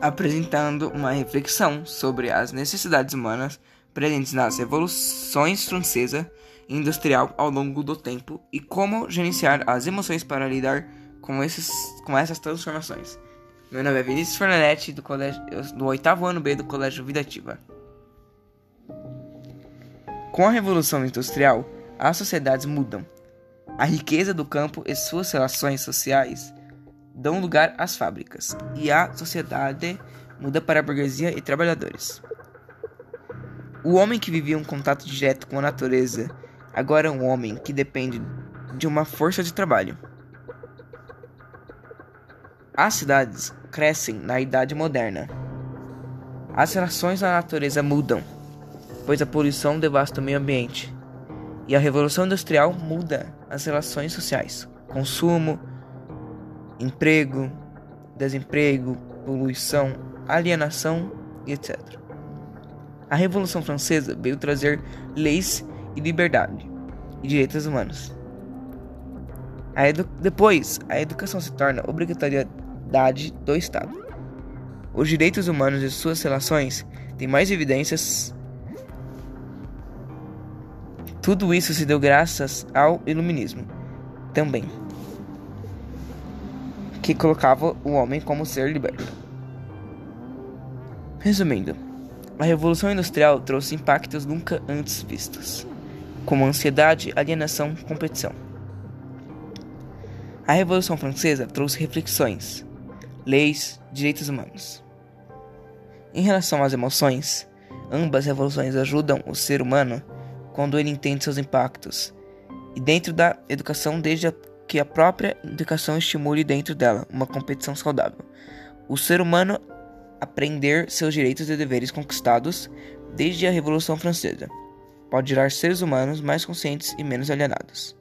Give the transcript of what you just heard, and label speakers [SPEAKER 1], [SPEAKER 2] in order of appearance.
[SPEAKER 1] apresentando uma reflexão sobre as necessidades humanas presentes nas revoluções francesa e industrial ao longo do tempo e como gerenciar as emoções para lidar com, esses, com essas transformações. Meu nome é Vinícius Fernandes, do, colégio, do oitavo ano B do Colégio Vida Ativa. Com a Revolução Industrial, as sociedades mudam. A riqueza do campo e suas relações sociais dão lugar às fábricas, e a sociedade muda para a burguesia e trabalhadores. O homem que vivia um contato direto com a natureza agora é um homem que depende de uma força de trabalho. As cidades crescem na Idade Moderna. As relações na natureza mudam, pois a poluição devasta o meio ambiente. E a Revolução Industrial muda as relações sociais, consumo, emprego, desemprego, poluição, alienação e etc. A Revolução Francesa veio trazer leis e liberdade e direitos humanos. A depois, a educação se torna obrigatoriedade do Estado. Os direitos humanos e suas relações têm mais evidências. Tudo isso se deu graças ao Iluminismo também que colocava o homem como ser liberto. Resumindo, a Revolução Industrial trouxe impactos nunca antes vistos, como ansiedade, alienação, competição. A Revolução Francesa trouxe reflexões, leis, direitos humanos. Em relação às emoções, ambas revoluções ajudam o ser humano quando ele entende seus impactos, e dentro da educação desde a que a própria educação estimule dentro dela uma competição saudável. O ser humano aprender seus direitos e deveres conquistados desde a Revolução Francesa pode gerar seres humanos mais conscientes e menos alienados.